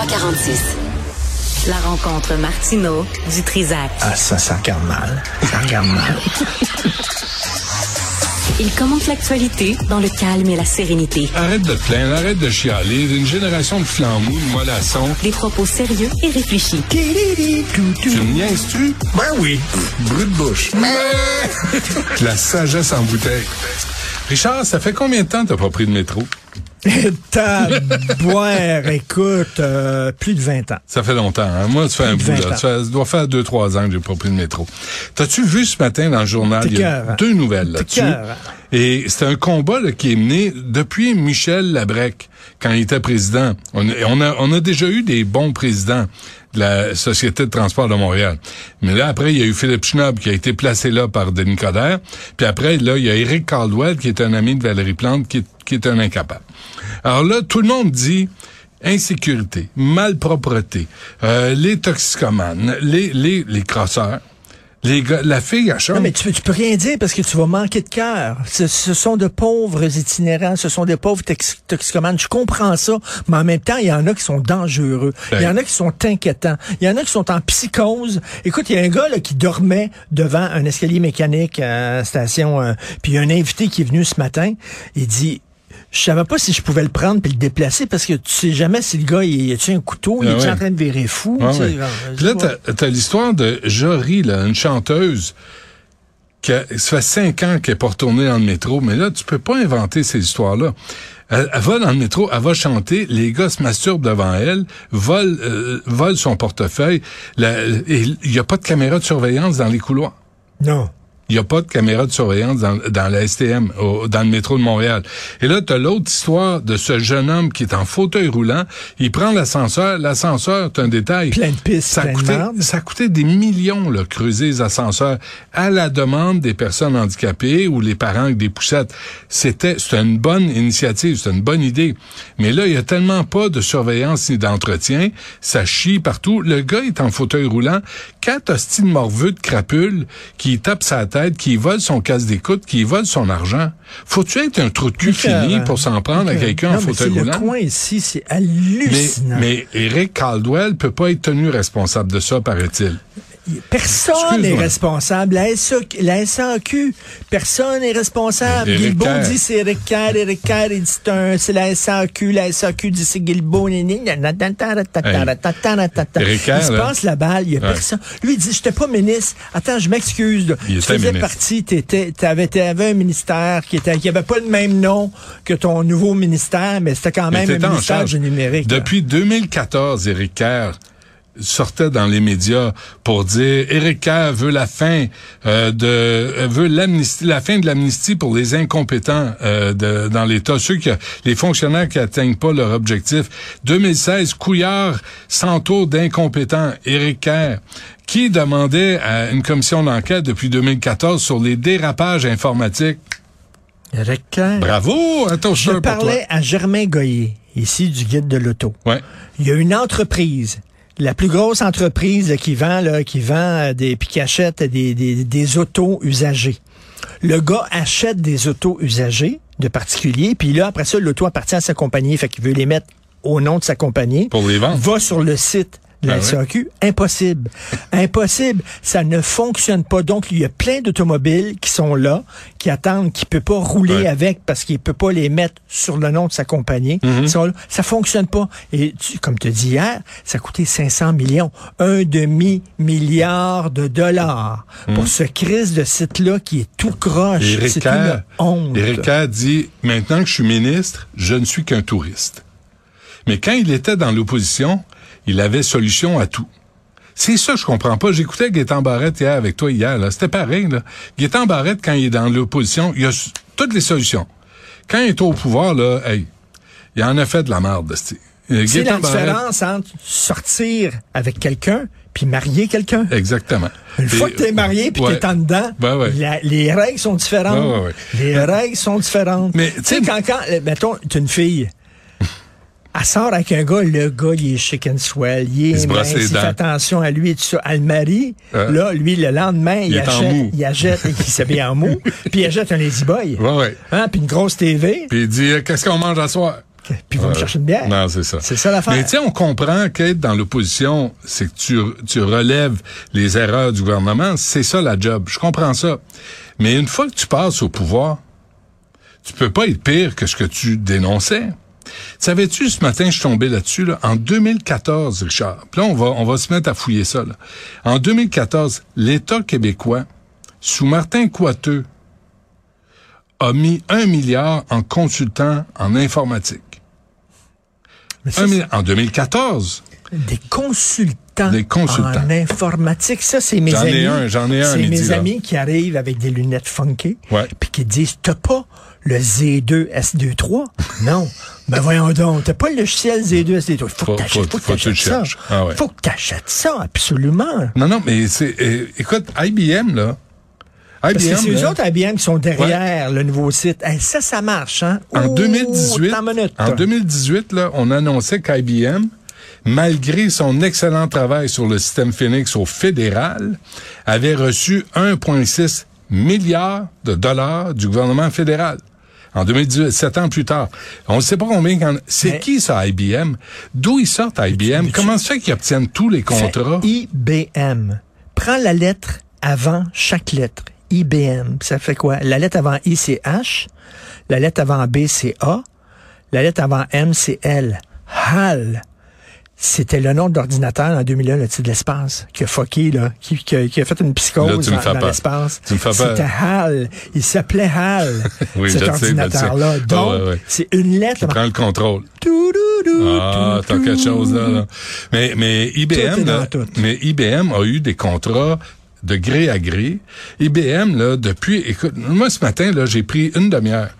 346. La rencontre Martino du Trizac. Ah, ça, ça regarde mal. Ça regarde mal. Il commente l'actualité dans le calme et la sérénité. Arrête de plaindre, arrête de chialer. Une génération de flambous, de mollassons. Des propos sérieux et réfléchis. Tu me niaises-tu? Ben oui. Brut de bouche. La sagesse en bouteille. Richard, ça fait combien de temps que t'as pas pris de métro? boire, écoute, euh, plus de 20 ans. Ça fait longtemps. Hein? Moi, ça fait un bout. 20 Là. Ça, doit faire deux, trois ans que j'ai pas pris de métro. T'as-tu vu ce matin dans le journal? T'es Il y a cœur, deux nouvelles là-dessus. Et c'est un combat là, qui est mené depuis Michel Labrec, quand il était président. On, on a, on a déjà eu des bons présidents de la Société de transport de Montréal. Mais là, après, il y a eu Philippe Schnob qui a été placé là par Denis Coderre. Puis après, là, il y a Éric Caldwell qui est un ami de Valérie Plante qui est, qui est un incapable. Alors là, tout le monde dit insécurité, malpropreté, euh, les toxicomanes, les, les, les crosseurs. Les gars, la fille, elle chante. Non, mais tu, peux- tu peux rien dire parce que tu vas manquer de cœur. Ce, ce sont de pauvres itinérants, ce sont des pauvres tox- toxicomanes. Je comprends ça, mais en même temps, il y en a qui sont dangereux. Il y en a qui sont inquiétants. Il y en a qui sont en psychose. Écoute, il y a un gars là, qui dormait devant un escalier mécanique à la station, euh, puis il y a un invité qui est venu ce matin. Il dit... Je savais pas si je pouvais le prendre puis le déplacer parce que tu sais jamais si le gars il a un couteau, il Ah est ouais. en train de virer fou. Ah tu sais, ouais. là, t'as, t'as l'histoire de Jory, là, une chanteuse, qui a- ça fait cinq ans qu'elle n'est pas retournée dans le métro, mais là, tu peux pas inventer ces histoires-là. Elle, elle va dans le métro, elle va chanter, les gars se masturbent devant elle, volent, euh, volent son portefeuille, il n'y a pas de caméra de surveillance dans les couloirs. Non. Il n'y a pas de caméra de surveillance dans, dans la STM, au- dans le métro de Montréal. Et là, tu as l'autre histoire de ce jeune homme qui est en fauteuil roulant. Il prend l'ascenseur. L'ascenseur, c'est un détail. Plein de pistes, ça plein de ça coûté des millions, là, creuser les ascenseurs à la demande des personnes handicapées ou les parents avec des poussettes. C'était, une bonne initiative, c'était une bonne idée. Mais là, il y a tellement pas de surveillance ni d'entretien. Ça chie partout. Le gars est en fauteuil roulant. Quatre hosties de morveux de crapule qui tape sa tête, qui vole son casse d'écoute, qui vole son argent. Faut-tu être un trou de cul fini pour s'en prendre à quelqu'un en mais fauteuil roulant? Le coin ici, c'est Mais, hallucinant. mais Eric Caldwell peut pas être tenu responsable de ça, paraît-il. Personne n'est responsable. La, SAQ, la SAQ, personne n'est responsable. Guilbeault dit c'est Eric Kerr, Eric Kerr, il dit c'est la SAQ, la SAQ dit c'est Guilbeault. Il se passe la balle, il y a personne. Lui, il dit, j'étais pas ministre. Attends, je m'excuse. Tu faisais partie, Tu avais un ministère qui était, qui pas le même nom que ton nouveau ministère, mais c'était quand même un ministère du numérique. Depuis 2014, Eric Kerr, sortait dans les médias pour dire Éric Kerr veut la fin euh, de euh, veut l'amnistie la fin de l'amnistie pour les incompétents euh, de, dans l'État ceux qui les fonctionnaires qui atteignent pas leur objectif 2016 Couillard s'entoure d'incompétents Éric Kerr qui demandait à une commission d'enquête depuis 2014 sur les dérapages informatiques Éric Kerr. bravo ton Je cher pour toi. parlais à Germain Goyer, ici du guide de l'auto. ouais Il y a une entreprise, la plus grosse entreprise qui vend là, qui vend euh, des puis qui achète des, des, des autos usagées. Le gars achète des autos usagées de particuliers, puis là après ça l'auto appartient à sa compagnie, fait qu'il veut les mettre au nom de sa compagnie. pour les vendre Va sur le site la Ah. Impossible. Impossible. Ça ne fonctionne pas. Donc, il y a plein d'automobiles qui sont là, qui attendent, qui ne peut pas rouler avec parce qu'il peut pas les mettre sur le nom de sa compagnie. Mm-hmm. Ça fonctionne pas. Et tu- comme tu dis hier, ça a coûté 500 millions. Un demi-milliard de dollars pour ce crise de site-là qui est tout croche. C'est une honte. Éric Kerr dit, maintenant que je suis ministre, je ne suis qu'un touriste. Mais quand il était dans l'opposition, il avait solution à tout. C'est ça, que je comprends pas. J'écoutais Gaétan Barrette hier avec toi hier, là. C'était pareil, là. Gaétan Barrette, quand il est dans l'opposition, il a toutes les solutions. Quand il est au pouvoir, là, hey, il en a fait de la merde. Euh, C'est la Barrette- différence entre sortir avec quelqu'un puis marier quelqu'un. Exactement. Une fois que t'es marié puis ouais. t'es en dedans, Ouais, ouais. la- les règles sont différentes. Ouais. Les règles sont différentes. Mais, tu sais, tu sais, quand, quand, euh, mettons, t'es une fille, elle sort avec un gars, le gars, il est chic and swell, il Il est brosse mince, il fait attention à lui et tout ça. Elle le Ouais. là, lui, le lendemain, il, Il achète, il achète, il s'habille en mou, puis il achète un lazy boy. Ouais, ouais. Hein, puis une grosse TV, Puis il dit, euh, qu'est-ce qu'on mange à soir? puis il va me Ouais. chercher une bière. Non, c'est ça. C'est ça l'affaire. Mais tu sais, on comprend qu'être dans l'opposition, c'est que tu, tu relèves les erreurs du gouvernement. C'est ça la job. Je comprends ça. Mais une fois que tu passes au pouvoir, tu peux pas être pire que ce que tu dénonçais. Savais-tu, ce matin, je suis tombé là-dessus, là, en 2014, Richard? Puis là, on va, on va se mettre à fouiller ça, là. En 2014, l'État québécois, sous Martin Coiteux, a mis un milliard en consultants en informatique. Ça, en 2014. Des consultants, Des consultants. en informatique. Ça, c'est mes J'en amis. ai un, j'en ai un C'est mes là. amis qui arrivent avec des lunettes funky. Ouais. Puis qui disent, t'as pas le Z2 S23? non. Ben voyons donc, t'as pas le logiciel Z2 S23. Faut, Faut- que t'achètes, faut- faut que faut ça. Ah ouais. Faut que t'achètes ça, absolument. Non, non, mais c'est, euh, écoute, IBM, là. Parce que IBM, c'est eux autres IBM qui sont derrière le nouveau site. Hey, ça, ça marche, hein? en Oh, 2018, tant minute. en 2018, là, on annonçait qu'IBM, malgré son excellent travail sur le système Phoenix au fédéral, avait reçu 1,6 milliard de dollars du gouvernement fédéral. En 2018, sept ans plus tard. On ne sait pas combien. C'est Mais- qui ça, IBM? D'où ils sortent IBM? mais tu- Comment fait qu'ils obtiennent tous les contrats? IBM. Prends la lettre avant chaque lettre. IBM. Ça fait quoi? La lettre avant I, c'est H. La lettre avant B, c'est A. La lettre avant M, c'est L. HAL. C'était le nom d'ordinateur en 2001, le titre de l'espace, qui a fucké, là, qui, qui a, qui a fait une Là, psychose tu me dans, l'espace. C'était HAL. Il s'appelait HAL, Oui, cet ordinateur-là. Ah, Donc, ouais, ouais. c'est une lettre. Prends le contrôle. Tout, tout, tout, Ah, t'as quelque chose là. là. Mais, mais IBM, là, mais IBM a eu des contrats de gré à gré. IBM, là, depuis, écoute, moi, ce matin, là, j'ai pris une demi-heure.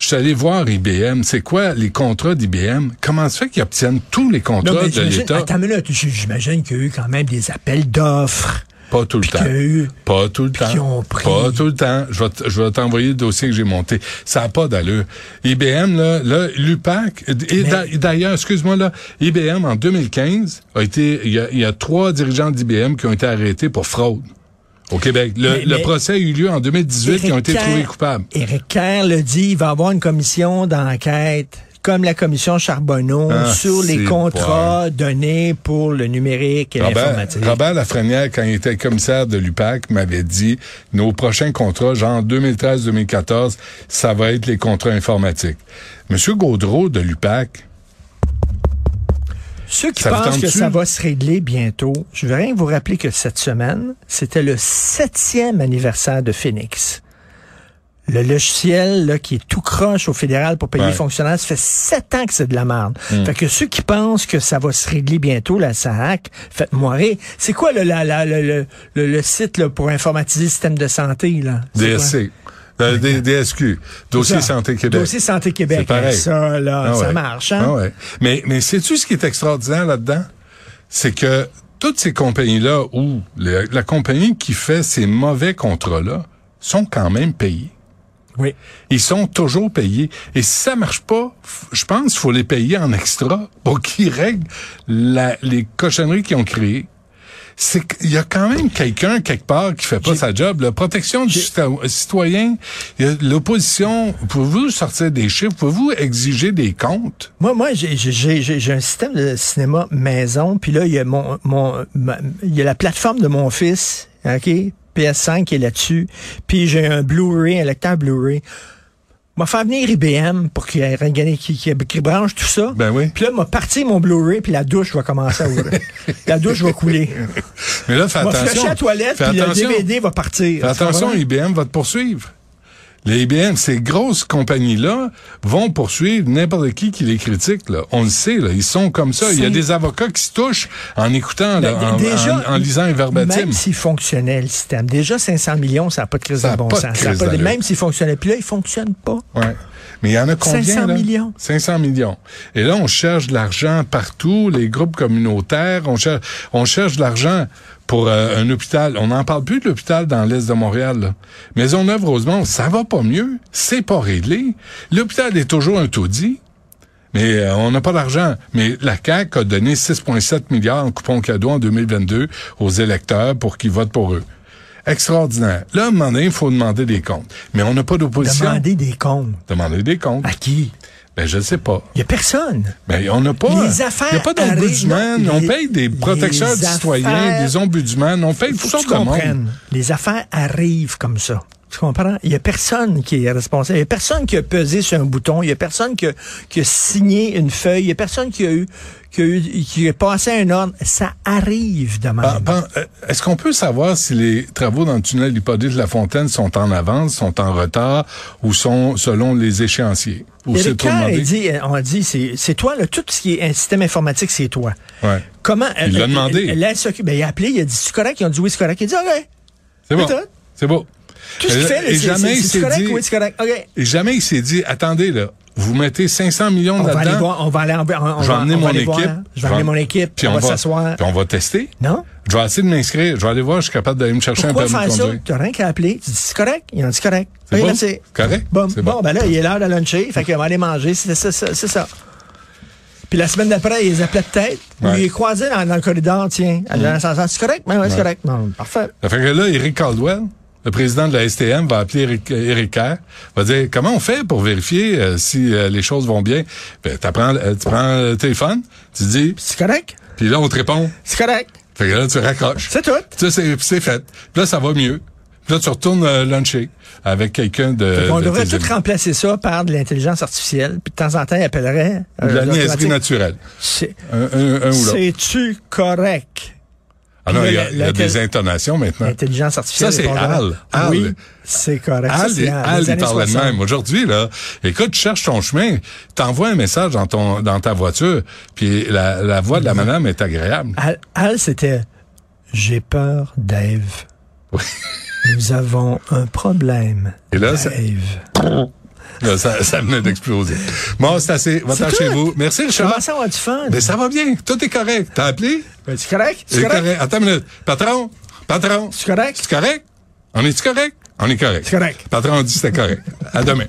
Je suis allé voir IBM. C'est quoi les contrats d'IBM? Comment se fait qu'ils obtiennent tous les Non, contrats mais de l'État? Attends une minute, j- j'imagine qu'il y a eu quand même des appels d'offres. Pas tout le temps. eu- Pas tout le temps. Pas tout le temps. Je vais, t- je vais t'envoyer le dossier que j'ai monté. Ça n'a pas d'allure. IBM, là, là l'UPAC, et d'a- d'ailleurs, excuse-moi, là, IBM, en 2015, a été, il y a, il y a trois dirigeants d'IBM qui ont été arrêtés pour fraude au Québec. Le, Mais- le mais- procès a eu lieu en 2018, ils ont été trouvés coupables. Éric Kerr le dit, il va y avoir une commission d'enquête comme la commission Charbonneau Ah, sur les contrats donnés pour le numérique et l'informatique. Robert Lafrenière, quand il était commissaire de l'UPAC, m'avait dit, nos prochains contrats, genre 2013-2014, ça va être les contrats informatiques. Monsieur Gaudreau de l'UPAC, Ceux qui Ça pensent que ça va se régler bientôt, je veux rien vous rappeler que cette semaine, c'était le septième anniversaire de Phoenix. Le logiciel là, qui est tout croche au fédéral pour payer Ouais. les fonctionnaires, ça fait sept ans que c'est de la merde. Fait que ceux qui pensent que ça va se régler bientôt, la SAC, faites-moi rire. C'est quoi le, la- la- le, le, le- le site là, pour informatiser le système de santé? Là? Quoi? Euh, DSQ, Dossier. Santé Québec. Dossier Santé Québec. C'est pareil. Ça, là, Ah ça ouais. marche. Hein? Ah ouais. Mais, mais sais-tu ce qui est extraordinaire là-dedans? C'est que toutes ces compagnies-là, ou la compagnie qui fait ces mauvais contrats-là, sont quand même payées. Oui. Ils sont toujours payés. Et si ça marche pas, je pense qu'il faut les payer en extra pour qu'ils règlent la- les cochonneries qu'ils ont créées. C'est qu'il y a quand même quelqu'un quelque part qui fait pas sa job. La protection du citoyen, l'opposition, pouvez-vous sortir des chiffres, pouvez-vous exiger des comptes? Moi, moi, j'ai un système de cinéma maison, puis là, il y a mon, mon il y a la plateforme de mon fils, OK? PS5 qui est là-dessus, puis j'ai un Blu-ray, un lecteur Blu-ray m'a fait venir IBM pour qu'il qu branche tout ça. Ben oui. Puis là, m'a parti mon Blu-ray, puis la douche va commencer à ouvrir. la douche va couler. Mais là, fais attention. à la toilette, puis le DVD va partir. Fais attention, IBM va te poursuivre. Les IBM, ces grosses compagnies-là, vont poursuivre n'importe qui qui les critique. Là. On le sait, là, ils sont comme ça. Il y a des avocats qui se touchent en écoutant, là, ben, en, en, lisant un verbatim. Même s'il fonctionnait le système, déjà 500 millions, ça n'a pas de crise de bon sens. Pas, même s'il fonctionnait, puis là, il fonctionne pas. Ouais. Mais il y en a combien? 500 là? millions. 500 millions. Et là, on cherche de l'argent partout, les groupes communautaires, on cherche, on cherche de l'argent pour euh, un hôpital. On n'en parle plus de l'hôpital dans l'est de Montréal. Là. Maisonneuve-Rosemont, ça va pas mieux. C'est pas réglé. L'hôpital est toujours un taudis. Mais euh, on n'a pas d'argent. Mais la CAQ a donné 6,7 milliards en coupons cadeaux en 2022 aux électeurs pour qu'ils votent pour eux. Extraordinaire. Là, à un moment donné, il faut demander des comptes. Mais on n'a pas d'opposition. Demander des comptes. Demander des comptes. À qui? Ben, je ne sais pas. Il n'y a personne. Ben, on n'a pas. Les affaires. Il n'y a pas d'ombudsman. On paye des protecteurs du citoyen, des ombudsman. On paye toutes sortes de monde. Les affaires arrivent comme ça. Tu comprends? Il n'y a personne qui est responsable. Il n'y a personne qui a pesé sur un bouton. Il n'y a personne qui a, qui a, signé une feuille. Il n'y a personne qui a eu qui a, eu, qui a passé un ordre. Ça arrive demain. Euh, est-ce qu'on peut savoir si les travaux dans le tunnel de La Fontaine sont en avance, sont en retard ou sont selon les échéanciers? Ou c'est trop dit, on a dit, c'est toi, là, tout ce qui est un système informatique, c'est toi. Ouais. Comment? Il l'a demandé. Elle, ben, il a appelé, il a dit, c'est correct? Ils ont dit oui, c'est correct. Il a dit, OK. C'est bon. C'est bon. Tout ce qu'il fait, c'est correct, oui, c'est correct? Et jamais il s'est dit, attendez, là, vous mettez 500 millions là-dedans. On va aller on va je vais emmener mon équipe. Je vais emmener mon équipe. Puis on, va s'asseoir. Puis on va tester. Non? Je vais essayer de m'inscrire. Je vais aller voir, je suis capable d'aller me chercher Pourquoi un permis de conduire. ça? Tu n'as rien qu'à appeler. Tu dis, c'est correct? Ils ont dit, correct. C'est bon? C'est correct? Bon, bon. bon, ben là, il est l'heure de luncher. Fait qu'on va aller manger. C'est ça, c'est ça. Puis la semaine d'après, ils appelaient peut-être. Ouais. Ils est croisé dans, dans, le corridor, tiens. Mm. C'est correct? Ben ouais, c'est correct. Non, parfait. Ça fait que là, Eric Caldwell, le président de la STM va appeler Eric, Eric Kerr, va dire comment on fait pour vérifier euh, si euh, les choses vont bien? Ben, t'apprends, euh, tu prends le téléphone, tu dis c'est correct. Puis là on te répond c'est correct. Fait que là tu raccroches. C'est tout. Ça c'est c'est fait. Puis là ça va mieux. Puis là tu retournes euh, luncher avec quelqu'un de. on de devrait tout remplacer ça par de l'intelligence artificielle. Puis de temps en temps il appellerait. de la niaiserie naturelle. C'est un, un, un ou l'autre. C'est-tu correct? Ah non, il y a, il y a des intonations maintenant. L'intelligence artificielle. Ça, c'est Al. Al. Oui, c'est correct. Al, ça, Al il parlait de même. Aujourd'hui, là, écoute, tu cherches ton chemin, t'envoies un message dans ton dans ta voiture, puis la, la voix de la madame est agréable. Al, Al c'était « J'ai peur, Dave. Oui. Nous avons un problème, Et là, Dave. Là, ça, ça venait d'exploser. Bon, c'est assez. Va-t'en chez vous. Merci, Richard. Comment ça va du fun? Mais ça va bien. Tout est correct. T'as appelé? Ben, c'est correct? C'est correct? Attends une minute. Patron? Patron? C'est correct? C'est correct? On est-tu correct? On est correct. C'est correct. Patron dit c'était correct. À demain.